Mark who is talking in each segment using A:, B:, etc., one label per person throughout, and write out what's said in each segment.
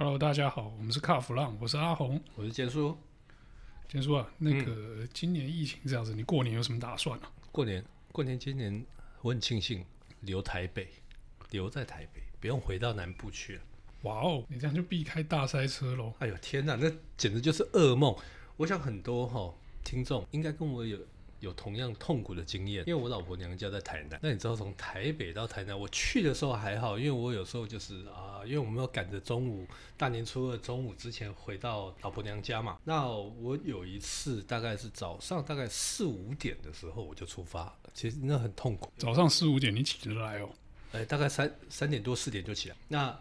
A: Hello，大家好，我们是卡弗浪，我是阿红，
B: 我是坚叔。
A: 坚叔啊，那个、嗯、今年疫情这样子，你过年有什么打算啊？
B: 过年，过年，今年我很庆幸留台北，留在台北，不用回到南部去了。
A: 哇哦，你这样就避开大塞车喽！
B: 哎呦天哪，那简直就是噩梦。我想很多哈、哦、听众应该跟我有。有同样痛苦的经验，因为我老婆娘家在台南。那你知道从台北到台南，我去的时候还好，因为我有时候就是啊，因为我们要赶着中午大年初二中午之前回到老婆娘家嘛。那我有一次大概是早上大概四五点的时候我就出发，其实那很痛苦。
A: 早上四五点你起得来哦？
B: 哎，大概三三点多四点就起来。那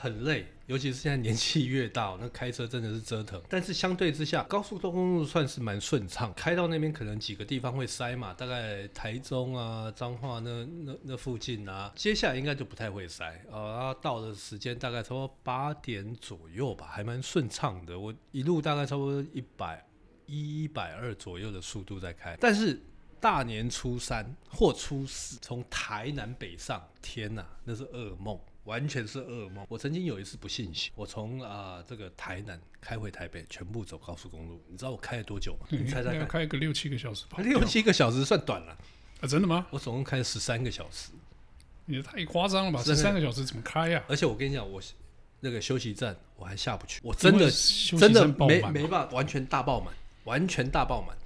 B: 很累，尤其是现在年纪越大，那开车真的是折腾。但是相对之下，高速公路算是蛮顺畅，开到那边可能几个地方会塞嘛，大概台中啊、彰化那那那附近啊，接下来应该就不太会塞啊。到的时间大概差不多八点左右吧，还蛮顺畅的。我一路大概差不多一百一、一百二左右的速度在开。但是大年初三或初四从台南北上，天呐，那是噩梦。完全是噩梦。我曾经有一次不信邪，我从啊、呃、这个台南开回台北，全部走高速公路。你知道我开了多久吗？
A: 嗯、
B: 你猜猜看，
A: 开个六七个小时吧。
B: 六七个小时算短了
A: 啊？真的吗？
B: 我总共开了十三个小时。
A: 你也太夸张了吧？十三个小时怎么开呀、啊？
B: 而且我跟你讲，我那个休息站我还下不去，我真的真的没没办法，完全大爆满，完全大爆满，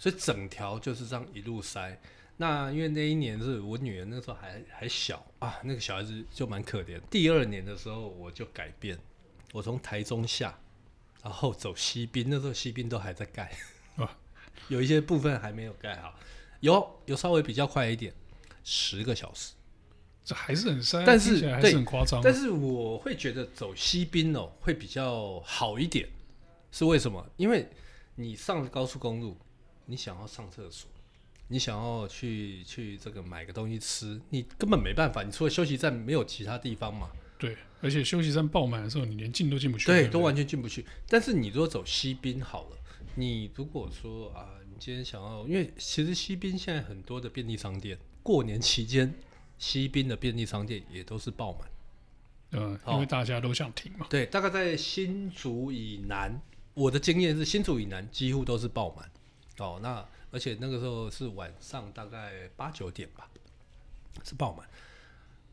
B: 所以整条就是这样一路塞。那因为那一年是我女儿那时候还还小啊，那个小孩子就蛮可怜。第二年的时候我就改变，我从台中下，然后走西滨，那时候西滨都还在盖，啊，有一些部分还没有盖好，有有稍微比较快一点，十个小时，
A: 这还是很塞，
B: 但是
A: 还是很夸张。
B: 但是我会觉得走西滨哦会比较好一点，是为什么？因为你上了高速公路，你想要上厕所。你想要去去这个买个东西吃，你根本没办法。你除了休息站，没有其他地方嘛？
A: 对，而且休息站爆满的时候，你连进都进不去。
B: 对，都完全进不去。但是你如果走西滨好了，你如果说啊，你今天想要，因为其实西滨现在很多的便利商店，过年期间西滨的便利商店也都是爆满。
A: 嗯，因为大家都想停嘛。
B: 对，大概在新竹以南，我的经验是新竹以南几乎都是爆满。哦，那。而且那个时候是晚上大概八九点吧，是爆满。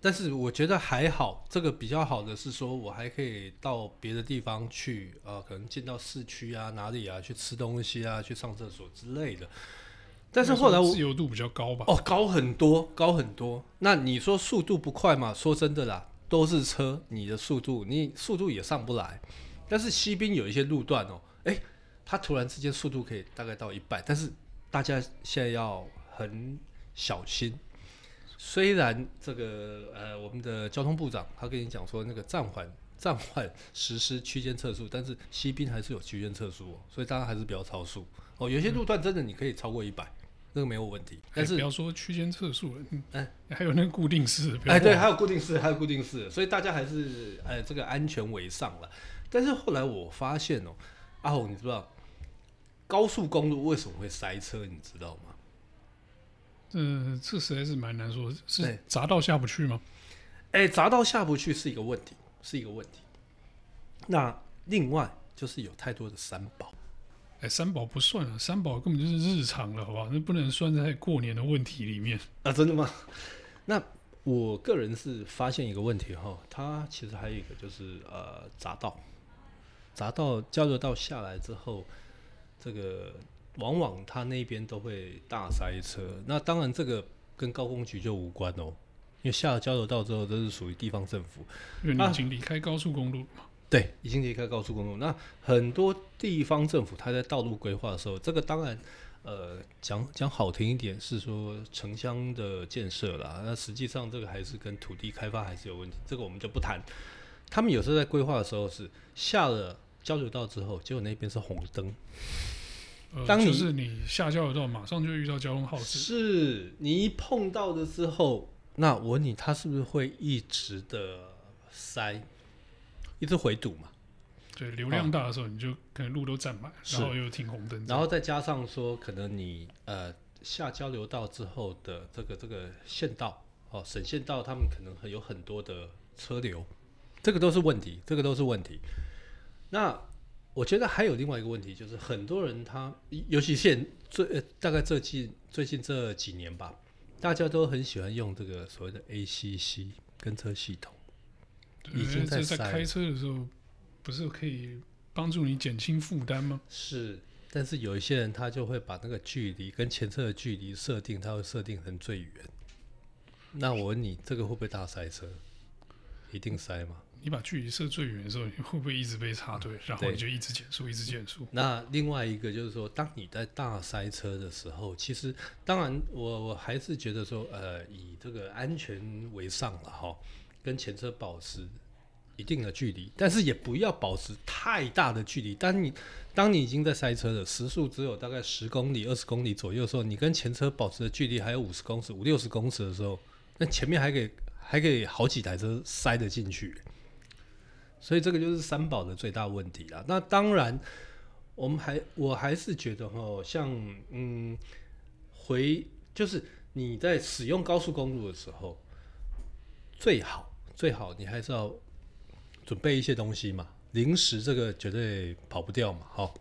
B: 但是我觉得还好，这个比较好的是说，我还可以到别的地方去，呃，可能进到市区啊，哪里啊，去吃东西啊，去上厕所之类的。但是后来我
A: 自由度比较高吧？
B: 哦，高很多，高很多。那你说速度不快嘛？说真的啦，都是车，你的速度，你速度也上不来。但是西滨有一些路段哦，诶，它突然之间速度可以大概到一百，但是。大家现在要很小心。虽然这个呃，我们的交通部长他跟你讲说那个暂缓 暂缓实施区间测速，但是西滨还是有区间测速哦，所以大家还是不要超速哦。有些路段真的你可以超过一百，那个没有问题。但是
A: 不要说区间测速了，嗯，还有那个固定式，
B: 哎，对，还有固定式，还有固定式，所以大家还是哎这个安全为上了。但是后来我发现哦，阿红，你知道？高速公路为什么会塞车？你知道吗？
A: 嗯，这实在是蛮难说，是匝道下不去吗？
B: 哎、欸，匝道下不去是一个问题，是一个问题。那另外就是有太多的三宝。
A: 哎、欸，三宝不算啊，三宝根本就是日常了，好不好？那不能算在过年的问题里面
B: 啊？真的吗？那我个人是发现一个问题哈，它其实还有一个就是呃匝道，匝道交流道下来之后。这个往往他那边都会大塞车，那当然这个跟高工局就无关哦，因为下了交流道之后都是属于地方政府，
A: 因为你已经离开高速公路嘛。
B: 对，已经离开高速公路。那很多地方政府他在道路规划的时候，这个当然呃讲讲好听一点是说城乡的建设啦，那实际上这个还是跟土地开发还是有问题，这个我们就不谈。他们有时候在规划的时候是下了交流道之后，结果那边是红灯。
A: 当你、呃就是你下交流道，马上就遇到交通号志。
B: 是你一碰到的时候，那我问你，它是不是会一直的塞，一直回堵嘛？
A: 对，流量大的时候，你就可能路都占满，然后又停红灯，
B: 然后再加上说，可能你呃下交流道之后的这个这个县道哦，省县道，他们可能会有很多的车流，这个都是问题，这个都是问题。那我觉得还有另外一个问题，就是很多人他，尤其现最、呃、大概最近最近这几年吧，大家都很喜欢用这个所谓的 ACC 跟车系统。
A: 对，已经在，在开车的时候，不是可以帮助你减轻负担吗？
B: 是，但是有一些人他就会把那个距离跟前车的距离设定，他会设定成最远。那我问你，这个会不会大塞车？一定塞吗？
A: 你把距离设最远的时候，你会不会一直被插队？然后你就一直减速，一直减速。
B: 那另外一个就是说，当你在大塞车的时候，其实当然我我还是觉得说，呃，以这个安全为上了哈，跟前车保持一定的距离，但是也不要保持太大的距离。当你当你已经在塞车了，时速只有大概十公里、二十公里左右的时候，你跟前车保持的距离还有五十公尺、五六十公尺的时候，那前面还可以还可以好几台车塞得进去。所以这个就是三宝的最大问题啦。那当然，我们还我还是觉得哈，像嗯，回就是你在使用高速公路的时候，最好最好你还是要准备一些东西嘛。零食这个绝对跑不掉嘛，哈。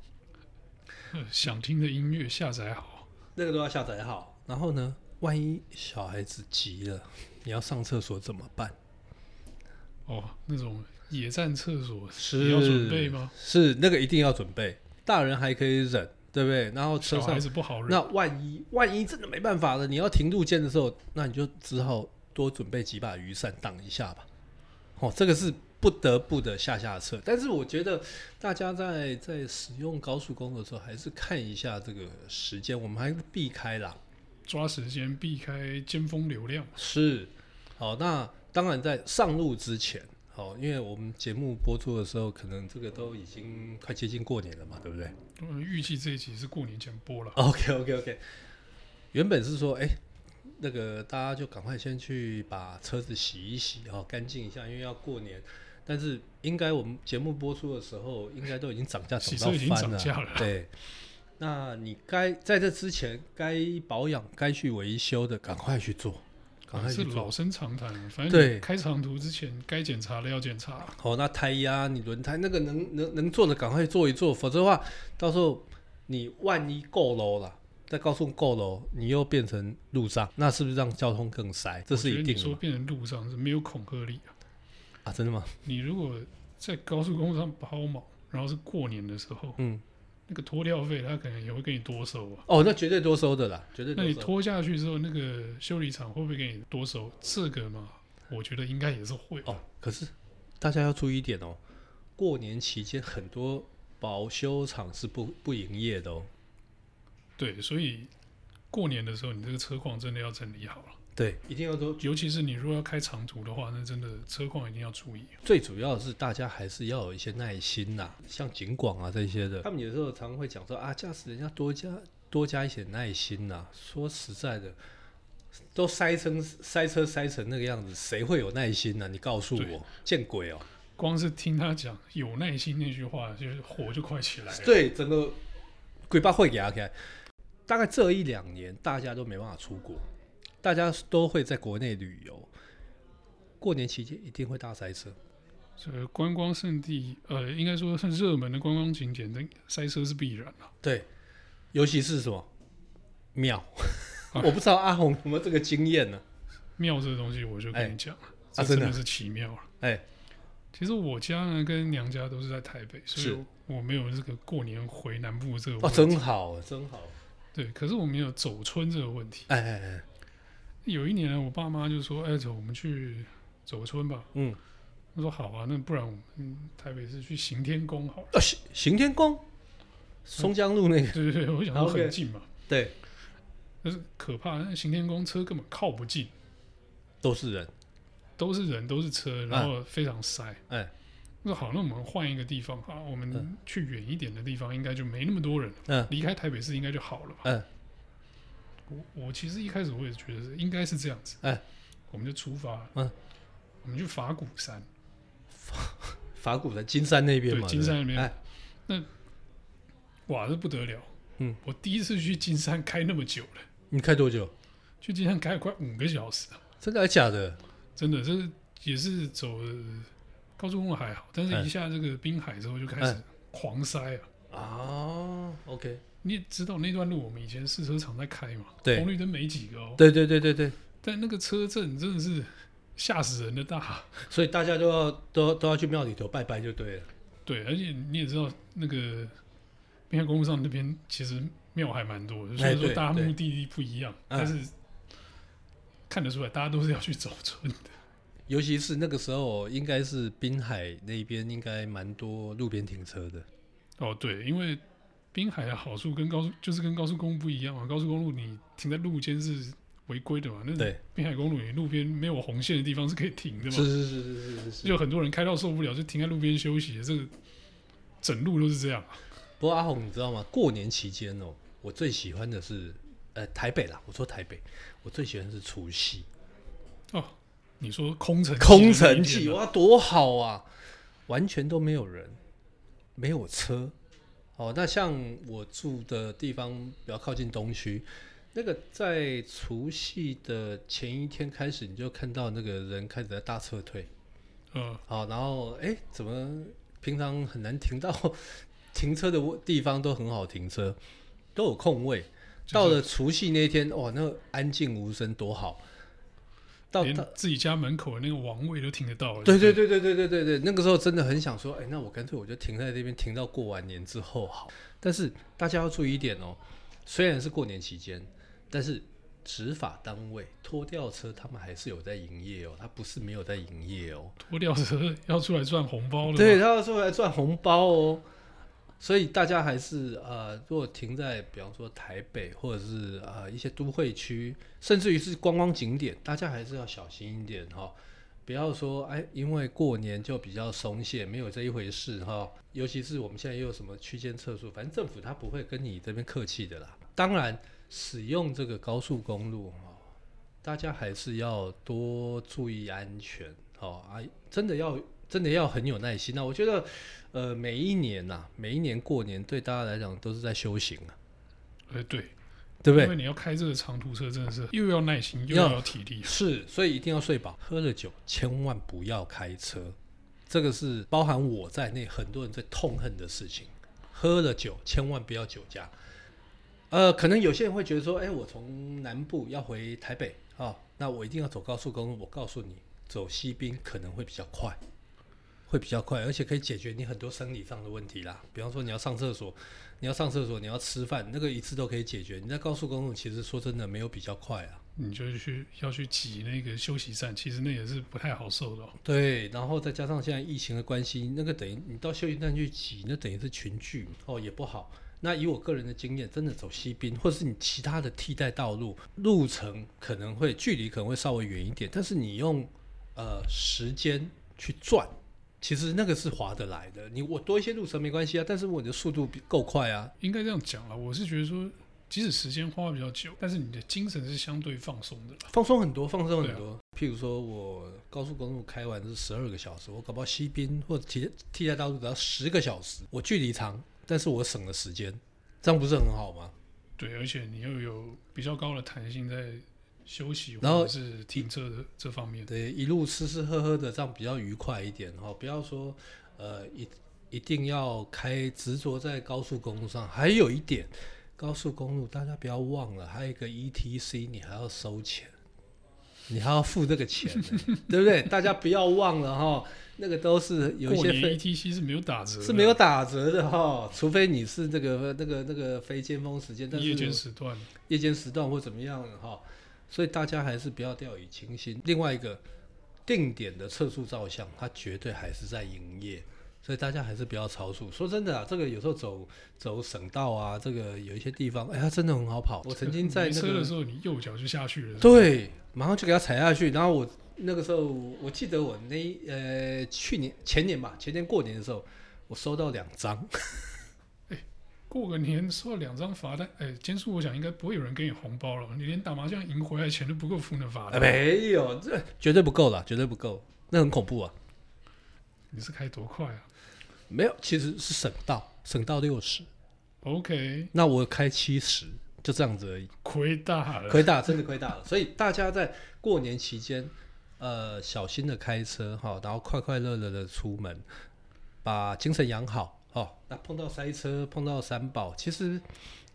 A: 想听的音乐下载好，
B: 那个都要下载好。然后呢，万一小孩子急了，你要上厕所怎么办？
A: 哦，那种。野战厕所是要准备吗？
B: 是那个一定要准备，大人还可以忍，对不对？然后车上
A: 还是不好忍。
B: 那万一万一真的没办法了，你要停路肩的时候，那你就只好多准备几把雨伞挡一下吧。哦，这个是不得不的下下策。但是我觉得大家在在使用高速公路的时候，还是看一下这个时间，我们还是避开啦，
A: 抓时间避开尖峰流量。
B: 是，好，那当然在上路之前。好，因为我们节目播出的时候，可能这个都已经快接近过年了嘛，对不对？
A: 嗯，预计这一集是过年前播了。
B: OK，OK，OK。Okay, okay, okay. 原本是说，哎，那个大家就赶快先去把车子洗一洗，哈，干净一下，因为要过年。但是应该我们节目播出的时候，应该都已经涨价涨到翻了。了对。那你该在这之前该保养、该去维修的，赶快去做。
A: 是老生常谈，反正你开长途之前该检查的要检查。
B: 好，那胎压、你轮胎那个能能能做的赶快做一做，否则的话，到时候你万一过楼了，在高速过楼，你又变成路上，那是不是让交通更塞？这是一定的。
A: 你说变成路上是没有恐吓力啊？
B: 啊，真的吗？
A: 你如果在高速公路上抛锚，然后是过年的时候，嗯。那个拖吊费，他可能也会给你多收啊。
B: 哦，那绝对多收的啦，绝对。
A: 那你拖下去之后，那个修理厂会不会给你多收？这个嘛，我觉得应该也是会。
B: 哦，可是大家要注意一点哦，过年期间很多保修厂是不不营业的哦。
A: 对，所以过年的时候，你这个车况真的要整理好了。
B: 对，一定要都，
A: 尤其是你如果要开长途的话，那真的车况一定要注意。
B: 最主要的是大家还是要有一些耐心呐，像景广啊这些的，他们有时候常常会讲说啊，驾驶人要多加多加一些耐心呐。说实在的，都塞成塞车塞成那个样子，谁会有耐心呢？你告诉我，见鬼哦！
A: 光是听他讲有耐心那句话，就是火就快起来了。
B: 对，整个鬼把会给他开。大概这一两年，大家都没办法出国。大家都会在国内旅游，过年期间一定会大塞车。
A: 这个观光胜地，呃，应该说是热门的观光景点，那塞车是必然的。
B: 对，尤其是什么庙，我不知道阿红有没有这个经验呢？
A: 庙这个东西，我就跟你讲，这真的是奇妙了。哎，其实我家呢跟娘家都是在台北，所以我没有这个过年回南部这个。
B: 哦，真好，真好。
A: 对，可是我没有走村这个问题。
B: 哎哎哎。
A: 有一年，我爸妈就说：“哎，走，我们去走个村吧。”嗯，他说：“好啊，那不然我们台北市去行天宫好了。”啊，
B: 行行天宫，松江路那个。
A: 对对对，我想说很近嘛。
B: 对，
A: 但是可怕，那行天宫车根本靠不近，
B: 都是人，
A: 都是人，都是车，然后非常塞。哎，我说好，那我们换一个地方啊，我们去远一点的地方，应该就没那么多人。嗯，离开台北市应该就好了吧？嗯。我我其实一开始我也觉得是应该是这样子，哎，我们就出发，嗯，我们去法鼓山，
B: 法法鼓山金山那边嘛，
A: 对，金山那边，哎，那哇，这不得了，嗯，我第一次去金山开那么久了，
B: 你开多久？
A: 去金山开了快五个小时，
B: 真的还假的？
A: 真的，这也是走了高速公路还好，但是一下这个滨海之后就开始狂塞啊。
B: 哦，OK。
A: 你也知道那段路我们以前试车场在开嘛，
B: 对，
A: 红绿灯没几个哦。
B: 对对对对对。
A: 但那个车阵真的是吓死人的大，
B: 所以大家都要都都要去庙里头拜拜就对了。
A: 对，而且你也知道那个滨海公路上那边其实庙还蛮多的，虽然说大家目的地不一样，但是看得出来大家都是要去走村的。
B: 尤其是那个时候，应该是滨海那边应该蛮多路边停车的。
A: 哦，对，因为。滨海的好处跟高速就是跟高速公路不一样嘛，高速公路你停在路肩是违规的嘛，那滨海公路你路边没有红线的地方是可以停的嘛，
B: 是是是是是是，
A: 就很多人开到受不了就停在路边休息，这个整路都是这样。
B: 不过阿红你知道吗？过年期间哦，我最喜欢的是呃台北啦，我说台北，我最喜欢的是除夕。
A: 哦，你说空城
B: 空城计哇多好啊，完全都没有人，没有车。哦，那像我住的地方比较靠近东区，那个在除夕的前一天开始，你就看到那个人开始在大撤退。嗯，好，然后哎、欸，怎么平常很难停到停车的地方都很好停车，都有空位。到了除夕那天，哇，那安静无声，多好。
A: 连自己家门口的那个王位都听得到了。
B: 对对对对对对对对，那个时候真的很想说，哎、欸，那我干脆我就停在这边，停到过完年之后好。但是大家要注意一点哦，虽然是过年期间，但是执法单位拖吊车他们还是有在营业哦，他不是没有在营业哦。
A: 拖吊车要出来赚红包了。
B: 对，他要出来赚红包哦。所以大家还是呃，如果停在比方说台北或者是呃一些都会区，甚至于是观光景点，大家还是要小心一点哈、哦，不要说哎，因为过年就比较松懈，没有这一回事哈、哦。尤其是我们现在又有什么区间测速，反正政府他不会跟你这边客气的啦。当然，使用这个高速公路哈、哦，大家还是要多注意安全哦啊，真的要。真的要很有耐心。那我觉得，呃，每一年呐、啊，每一年过年对大家来讲都是在修行啊。
A: 呃，对，
B: 对不对？
A: 因为你要开这个长途车，真的是又要耐心又要体力。
B: 是，所以一定要睡饱。喝了酒千万不要开车，这个是包含我在内很多人最痛恨的事情。喝了酒千万不要酒驾。呃，可能有些人会觉得说，哎，我从南部要回台北啊、哦，那我一定要走高速公路。我告诉你，走西滨可能会比较快。会比较快，而且可以解决你很多生理上的问题啦。比方说，你要上厕所，你要上厕所，你要吃饭，那个一次都可以解决。你在高速公路，其实说真的没有比较快啊。
A: 你就去要去挤那个休息站，其实那也是不太好受的哦。
B: 对，然后再加上现在疫情的关系，那个等于你到休息站去挤，那等于是群聚哦，也不好。那以我个人的经验，真的走西滨，或者是你其他的替代道路，路程可能会距离可能会稍微远一点，但是你用呃时间去赚。其实那个是划得来的，你我多一些路程没关系啊，但是我的速度够快啊。
A: 应该这样讲了，我是觉得说，即使时间花的比较久，但是你的精神是相对放松的，
B: 放松很多，放松很多。啊、譬如说我高速公路开完是十二个小时，我搞不好西滨或者替替代道路只要十个小时，我距离长，但是我省了时间，这样不是很好吗？
A: 对，而且你又有比较高的弹性在。休息，然后是停车的这方面，
B: 对，一路吃吃喝喝的，这样比较愉快一点哈。不要说，呃，一一定要开执着在高速公路上。还有一点，高速公路大家不要忘了，还有一个 ETC，你还要收钱，你还要付这个钱，对不对？大家不要忘了哈，那个都是有一些非
A: ETC 是没有打折，
B: 是没有打折的哈，除非你是这个那个那个非尖峰时间，但是
A: 夜间时段，
B: 夜间时段或怎么样哈。所以大家还是不要掉以轻心。另外一个定点的测速照相，它绝对还是在营业，所以大家还是不要超速。说真的啊，这个有时候走走省道啊，这个有一些地方，哎，它真的很好跑。我曾经在那个
A: 车的时候，你右脚就下去了。
B: 对，马上就给它踩下去。然后我那个时候，我记得我那呃去年前年吧，前年过年的时候，我收到两张。
A: 过个年收了两张罚单，哎，坚叔，我想应该不会有人给你红包了。你连打麻将赢回来的钱都不够付那罚单。
B: 没有，这绝对不够了，绝对不够，那很恐怖啊！
A: 你是开多快啊？
B: 没有，其实是省道，省道六十。
A: OK，
B: 那我开七十，就这样子而已。
A: 亏大了，
B: 亏大，真的亏大了。所以大家在过年期间，呃，小心的开车哈，然后快快乐乐的出门，把精神养好哦。那碰到塞车，碰到三宝，其实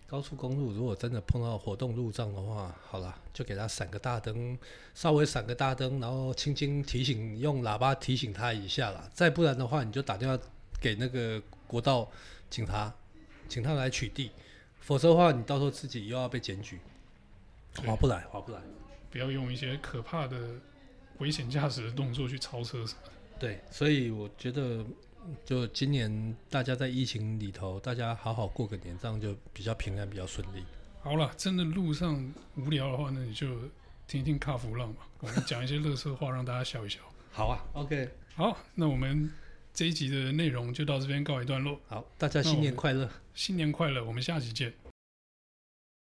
B: 高速公路如果真的碰到活动路障的话，好了，就给他闪个大灯，稍微闪个大灯，然后轻轻提醒，用喇叭提醒他一下啦。再不然的话，你就打电话给那个国道警察，请他来取缔，否则的话，你到时候自己又要被检举，划不来，划不来。
A: 不要用一些可怕的。危险驾驶的动作去超车，
B: 对，所以我觉得，就今年大家在疫情里头，大家好好过个年，这样就比较平安，比较顺利。
A: 好了，真的路上无聊的话，那你就听一听卡弗浪吧，我们讲一些乐色话，让大家笑一笑。
B: 好啊，OK，
A: 好，那我们这一集的内容就到这边告一段落。
B: 好，大家新年快乐，
A: 新年快乐，我们下期见。